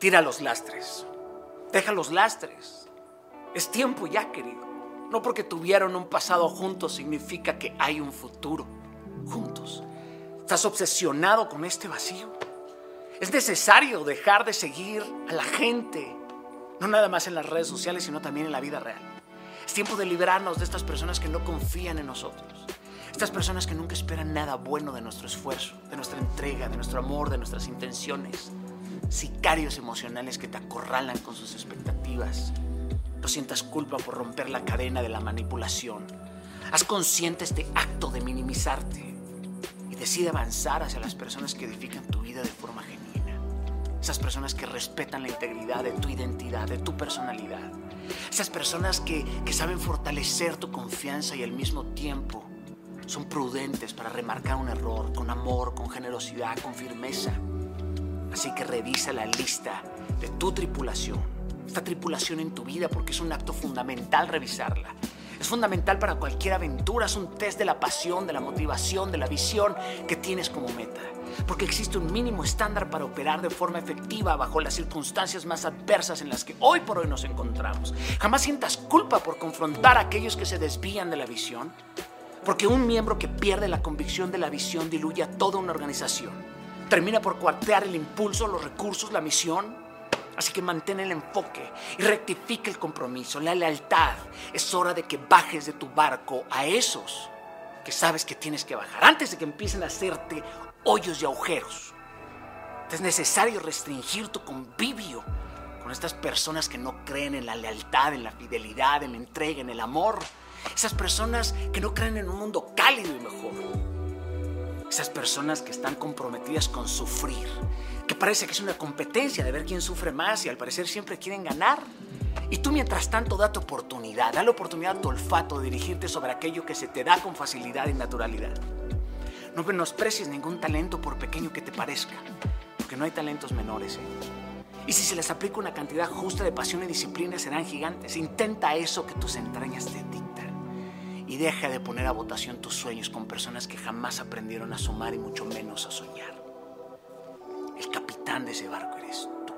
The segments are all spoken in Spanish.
Tira los lastres. Deja los lastres. Es tiempo ya, querido. No porque tuvieron un pasado juntos significa que hay un futuro juntos. Estás obsesionado con este vacío. Es necesario dejar de seguir a la gente, no nada más en las redes sociales, sino también en la vida real. Es tiempo de liberarnos de estas personas que no confían en nosotros. Estas personas que nunca esperan nada bueno de nuestro esfuerzo, de nuestra entrega, de nuestro amor, de nuestras intenciones. Sicarios emocionales que te acorralan con sus expectativas. No sientas culpa por romper la cadena de la manipulación. Haz consciente este acto de minimizarte y decide avanzar hacia las personas que edifican tu vida de forma genuina. Esas personas que respetan la integridad de tu identidad, de tu personalidad. Esas personas que, que saben fortalecer tu confianza y al mismo tiempo son prudentes para remarcar un error con amor, con generosidad, con firmeza. Así que revisa la lista de tu tripulación, esta tripulación en tu vida, porque es un acto fundamental revisarla. Es fundamental para cualquier aventura, es un test de la pasión, de la motivación, de la visión que tienes como meta. Porque existe un mínimo estándar para operar de forma efectiva bajo las circunstancias más adversas en las que hoy por hoy nos encontramos. Jamás sientas culpa por confrontar a aquellos que se desvían de la visión porque un miembro que pierde la convicción de la visión diluye a toda una organización. Termina por cuartear el impulso, los recursos, la misión. Así que mantén el enfoque y rectifica el compromiso, la lealtad. Es hora de que bajes de tu barco a esos que sabes que tienes que bajar antes de que empiecen a hacerte hoyos y agujeros. Es necesario restringir tu convivio con estas personas que no creen en la lealtad, en la fidelidad, en la entrega, en el amor. Esas personas que no creen en un mundo cálido y mejor. Esas personas que están comprometidas con sufrir, que parece que es una competencia de ver quién sufre más y al parecer siempre quieren ganar. Y tú mientras tanto date oportunidad, da la oportunidad a tu olfato de dirigirte sobre aquello que se te da con facilidad y naturalidad. No menosprecies ningún talento por pequeño que te parezca, porque no hay talentos menores. ¿eh? Y si se les aplica una cantidad justa de pasión y disciplina, serán gigantes. Intenta eso que tus entrañas te dictan. Y deja de poner a votación tus sueños con personas que jamás aprendieron a sumar y mucho menos a soñar. El capitán de ese barco eres tú.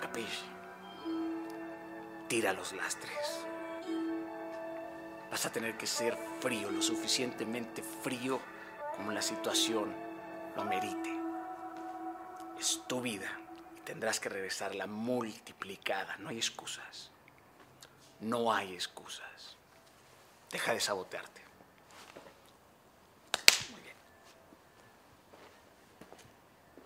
Capisci? Tira los lastres. Vas a tener que ser frío, lo suficientemente frío como la situación lo merite. Es tu vida y tendrás que regresarla multiplicada. No hay excusas. No hay excusas. Deja de sabotearte.